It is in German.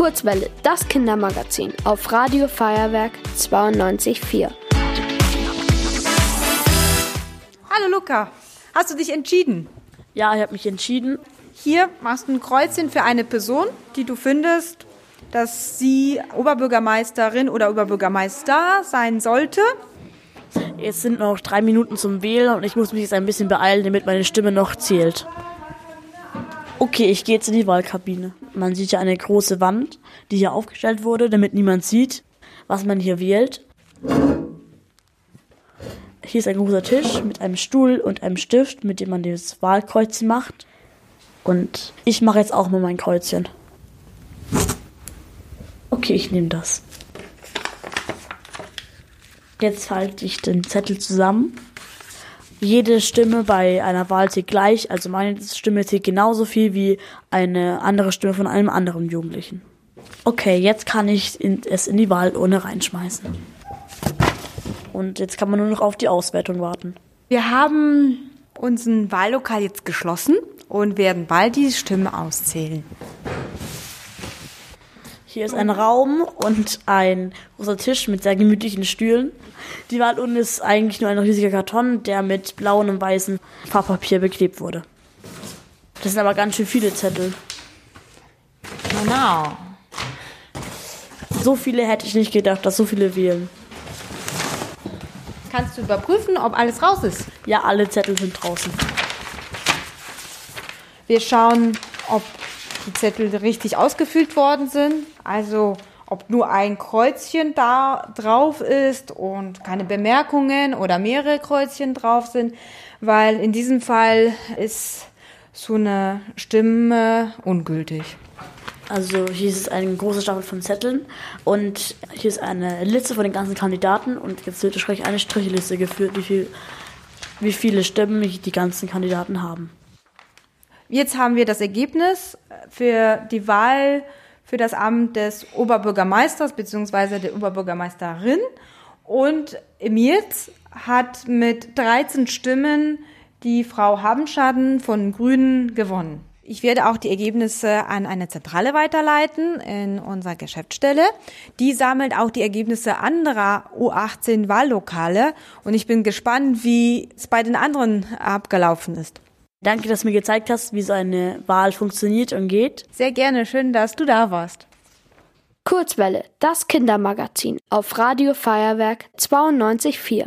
Kurzwelle, das Kindermagazin auf Radio Feuerwerk 92.4. Hallo Luca, hast du dich entschieden? Ja, ich habe mich entschieden. Hier machst du ein Kreuzchen für eine Person, die du findest, dass sie Oberbürgermeisterin oder Oberbürgermeister sein sollte. Es sind noch drei Minuten zum Wählen und ich muss mich jetzt ein bisschen beeilen, damit meine Stimme noch zählt. Okay, ich gehe jetzt in die Wahlkabine. Man sieht ja eine große Wand, die hier aufgestellt wurde, damit niemand sieht, was man hier wählt. Hier ist ein großer Tisch mit einem Stuhl und einem Stift, mit dem man das Wahlkreuzchen macht. Und ich mache jetzt auch mal mein Kreuzchen. Okay, ich nehme das. Jetzt falte ich den Zettel zusammen. Jede Stimme bei einer Wahl zählt gleich, also meine Stimme zählt genauso viel wie eine andere Stimme von einem anderen Jugendlichen. Okay, jetzt kann ich in, es in die Wahlurne reinschmeißen. Und jetzt kann man nur noch auf die Auswertung warten. Wir haben unseren Wahllokal jetzt geschlossen und werden bald die Stimmen auszählen. Hier ist ein Raum und ein großer Tisch mit sehr gemütlichen Stühlen. Die Wahlurne ist eigentlich nur ein riesiger Karton, der mit blauem und weißem Farbpapier beklebt wurde. Das sind aber ganz schön viele Zettel. Genau. So viele hätte ich nicht gedacht, dass so viele wählen. Kannst du überprüfen, ob alles raus ist? Ja, alle Zettel sind draußen. Wir schauen, ob die Zettel richtig ausgefüllt worden sind. Also ob nur ein Kreuzchen da drauf ist und keine Bemerkungen oder mehrere Kreuzchen drauf sind, weil in diesem Fall ist so eine Stimme ungültig. Also hier ist eine große Stapel von Zetteln und hier ist eine Liste von den ganzen Kandidaten und jetzt wird wahrscheinlich eine Strichliste geführt, wie, viel, wie viele Stimmen die ganzen Kandidaten haben. Jetzt haben wir das Ergebnis für die Wahl für das Amt des Oberbürgermeisters bzw. der Oberbürgermeisterin. Und Emils hat mit 13 Stimmen die Frau Habenschaden von Grünen gewonnen. Ich werde auch die Ergebnisse an eine Zentrale weiterleiten in unserer Geschäftsstelle. Die sammelt auch die Ergebnisse anderer U18 Wahllokale und ich bin gespannt, wie es bei den anderen abgelaufen ist. Danke, dass du mir gezeigt hast, wie so eine Wahl funktioniert und geht. Sehr gerne, schön, dass du da warst. Kurzwelle, das Kindermagazin auf Radio Feuerwerk 92.4.